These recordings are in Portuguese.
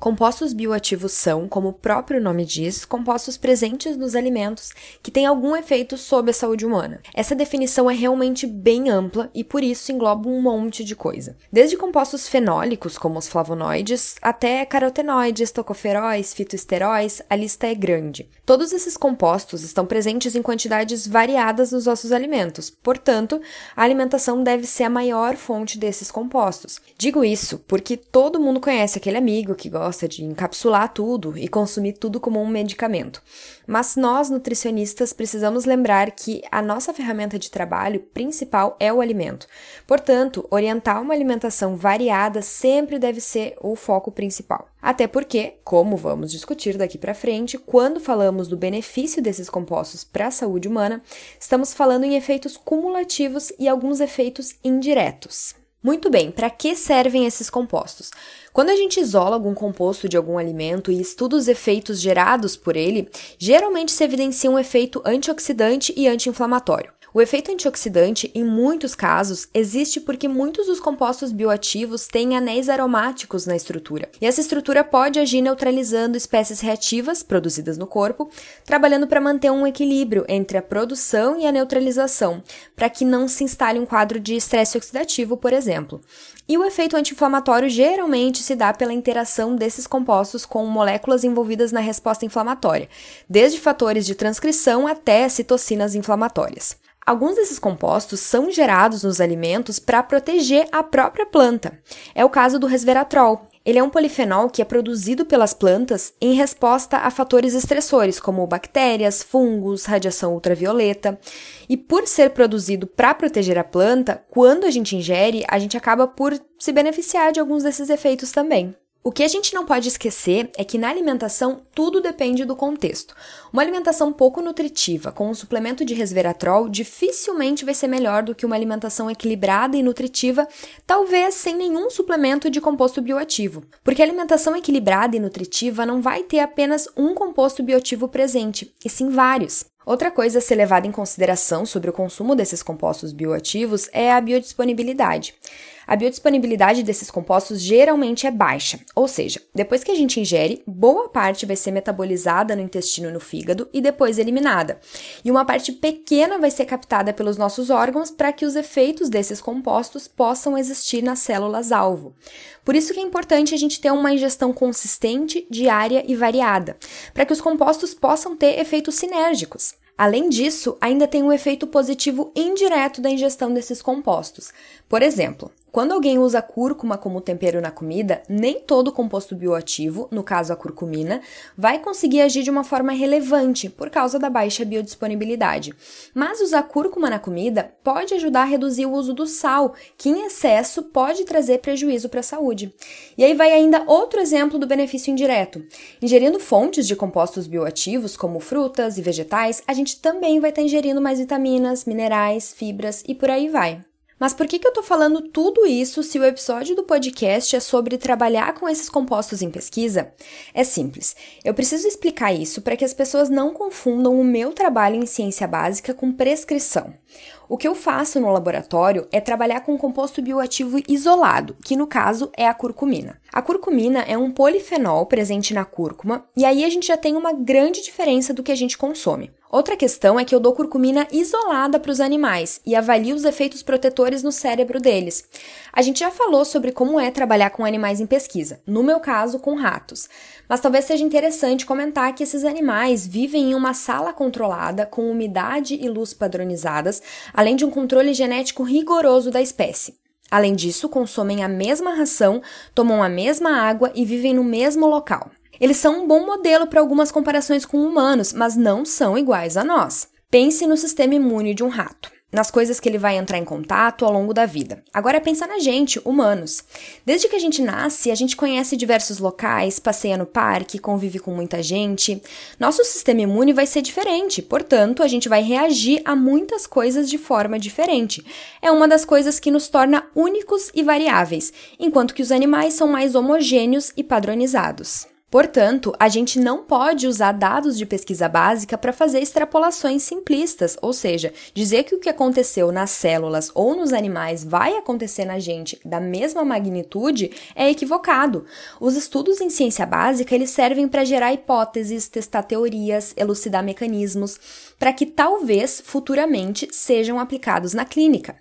Compostos bioativos são, como o próprio nome diz, compostos presentes nos alimentos que têm algum efeito sobre a saúde humana. Essa definição é realmente bem ampla e por isso engloba um monte de coisa. Desde compostos fenólicos, como os flavonoides, até carotenoides, tocoferóis, fitoesteróis, a lista é grande. Todos esses compostos estão presentes em quantidades variadas nos nossos alimentos, portanto, a alimentação deve ser a maior fonte desses compostos. Digo isso porque todo mundo conhece aquele amigo que gosta gosta de encapsular tudo e consumir tudo como um medicamento. Mas nós, nutricionistas, precisamos lembrar que a nossa ferramenta de trabalho principal é o alimento. Portanto, orientar uma alimentação variada sempre deve ser o foco principal. Até porque, como vamos discutir daqui para frente, quando falamos do benefício desses compostos para a saúde humana, estamos falando em efeitos cumulativos e alguns efeitos indiretos. Muito bem, para que servem esses compostos? Quando a gente isola algum composto de algum alimento e estuda os efeitos gerados por ele, geralmente se evidencia um efeito antioxidante e anti-inflamatório. O efeito antioxidante, em muitos casos, existe porque muitos dos compostos bioativos têm anéis aromáticos na estrutura, e essa estrutura pode agir neutralizando espécies reativas produzidas no corpo, trabalhando para manter um equilíbrio entre a produção e a neutralização, para que não se instale um quadro de estresse oxidativo, por exemplo. E o efeito anti-inflamatório geralmente se dá pela interação desses compostos com moléculas envolvidas na resposta inflamatória, desde fatores de transcrição até citocinas inflamatórias. Alguns desses compostos são gerados nos alimentos para proteger a própria planta. É o caso do resveratrol. Ele é um polifenol que é produzido pelas plantas em resposta a fatores estressores, como bactérias, fungos, radiação ultravioleta. E por ser produzido para proteger a planta, quando a gente ingere, a gente acaba por se beneficiar de alguns desses efeitos também. O que a gente não pode esquecer é que na alimentação tudo depende do contexto. Uma alimentação pouco nutritiva com um suplemento de resveratrol dificilmente vai ser melhor do que uma alimentação equilibrada e nutritiva, talvez sem nenhum suplemento de composto bioativo. Porque a alimentação equilibrada e nutritiva não vai ter apenas um composto bioativo presente, e sim vários. Outra coisa a ser levada em consideração sobre o consumo desses compostos bioativos é a biodisponibilidade a biodisponibilidade desses compostos geralmente é baixa, ou seja, depois que a gente ingere, boa parte vai ser metabolizada no intestino e no fígado e depois eliminada. E uma parte pequena vai ser captada pelos nossos órgãos para que os efeitos desses compostos possam existir nas células-alvo. Por isso que é importante a gente ter uma ingestão consistente, diária e variada, para que os compostos possam ter efeitos sinérgicos. Além disso, ainda tem um efeito positivo indireto da ingestão desses compostos. Por exemplo, quando alguém usa cúrcuma como tempero na comida, nem todo composto bioativo, no caso a curcumina, vai conseguir agir de uma forma relevante por causa da baixa biodisponibilidade. Mas usar cúrcuma na comida pode ajudar a reduzir o uso do sal, que em excesso pode trazer prejuízo para a saúde. E aí vai ainda outro exemplo do benefício indireto. Ingerindo fontes de compostos bioativos, como frutas e vegetais, a gente também vai estar ingerindo mais vitaminas, minerais, fibras e por aí vai. Mas por que, que eu tô falando tudo isso se o episódio do podcast é sobre trabalhar com esses compostos em pesquisa? É simples. Eu preciso explicar isso para que as pessoas não confundam o meu trabalho em ciência básica com prescrição. O que eu faço no laboratório é trabalhar com um composto bioativo isolado, que no caso é a curcumina. A curcumina é um polifenol presente na cúrcuma, e aí a gente já tem uma grande diferença do que a gente consome. Outra questão é que eu dou curcumina isolada para os animais e avalio os efeitos protetores no cérebro deles. A gente já falou sobre como é trabalhar com animais em pesquisa, no meu caso, com ratos. Mas talvez seja interessante comentar que esses animais vivem em uma sala controlada, com umidade e luz padronizadas, além de um controle genético rigoroso da espécie. Além disso, consomem a mesma ração, tomam a mesma água e vivem no mesmo local. Eles são um bom modelo para algumas comparações com humanos, mas não são iguais a nós. Pense no sistema imune de um rato. Nas coisas que ele vai entrar em contato ao longo da vida. Agora pensa na gente, humanos. Desde que a gente nasce, a gente conhece diversos locais, passeia no parque, convive com muita gente. Nosso sistema imune vai ser diferente, portanto, a gente vai reagir a muitas coisas de forma diferente. É uma das coisas que nos torna únicos e variáveis, enquanto que os animais são mais homogêneos e padronizados. Portanto, a gente não pode usar dados de pesquisa básica para fazer extrapolações simplistas, ou seja, dizer que o que aconteceu nas células ou nos animais vai acontecer na gente da mesma magnitude é equivocado. Os estudos em ciência básica eles servem para gerar hipóteses, testar teorias, elucidar mecanismos, para que talvez futuramente sejam aplicados na clínica.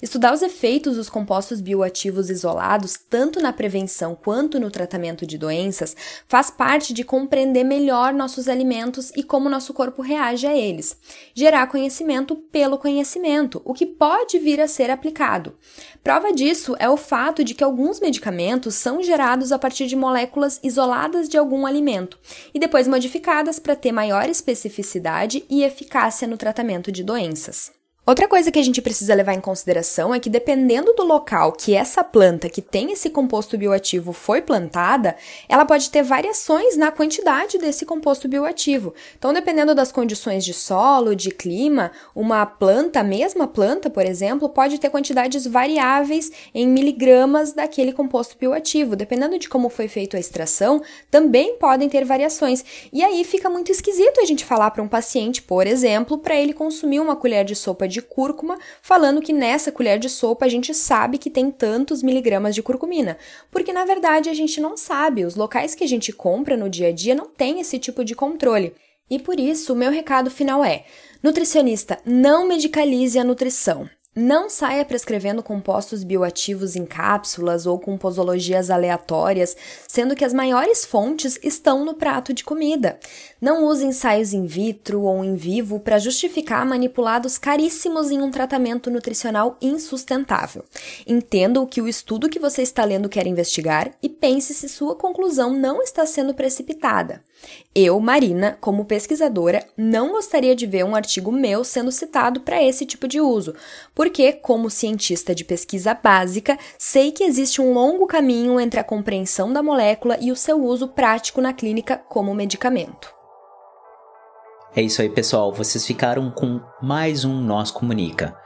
Estudar os efeitos dos compostos bioativos isolados, tanto na prevenção quanto no tratamento de doenças, faz parte de compreender melhor nossos alimentos e como nosso corpo reage a eles. Gerar conhecimento pelo conhecimento, o que pode vir a ser aplicado. Prova disso é o fato de que alguns medicamentos são gerados a partir de moléculas isoladas de algum alimento e depois modificadas para ter maior especificidade e eficácia no tratamento de doenças. Outra coisa que a gente precisa levar em consideração é que, dependendo do local que essa planta que tem esse composto bioativo foi plantada, ela pode ter variações na quantidade desse composto bioativo. Então, dependendo das condições de solo, de clima, uma planta, a mesma planta, por exemplo, pode ter quantidades variáveis em miligramas daquele composto bioativo. Dependendo de como foi feita a extração, também podem ter variações. E aí fica muito esquisito a gente falar para um paciente, por exemplo, para ele consumir uma colher de sopa de cúrcuma, falando que nessa colher de sopa a gente sabe que tem tantos miligramas de curcumina, porque na verdade a gente não sabe, os locais que a gente compra no dia a dia não tem esse tipo de controle. E por isso, o meu recado final é: nutricionista, não medicalize a nutrição. Não saia prescrevendo compostos bioativos em cápsulas ou com posologias aleatórias, sendo que as maiores fontes estão no prato de comida. Não use ensaios in vitro ou in vivo para justificar manipulados caríssimos em um tratamento nutricional insustentável. Entenda o que o estudo que você está lendo quer investigar e pense se sua conclusão não está sendo precipitada. Eu, Marina, como pesquisadora, não gostaria de ver um artigo meu sendo citado para esse tipo de uso, porque, como cientista de pesquisa básica, sei que existe um longo caminho entre a compreensão da molécula e o seu uso prático na clínica como medicamento. É isso aí, pessoal. Vocês ficaram com mais um Nós Comunica.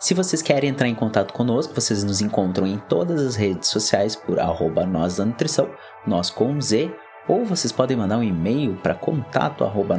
Se vocês querem entrar em contato conosco, vocês nos encontram em todas as redes sociais por arroba nós da nutrição, nós com Z, ou vocês podem mandar um e-mail para contato arroba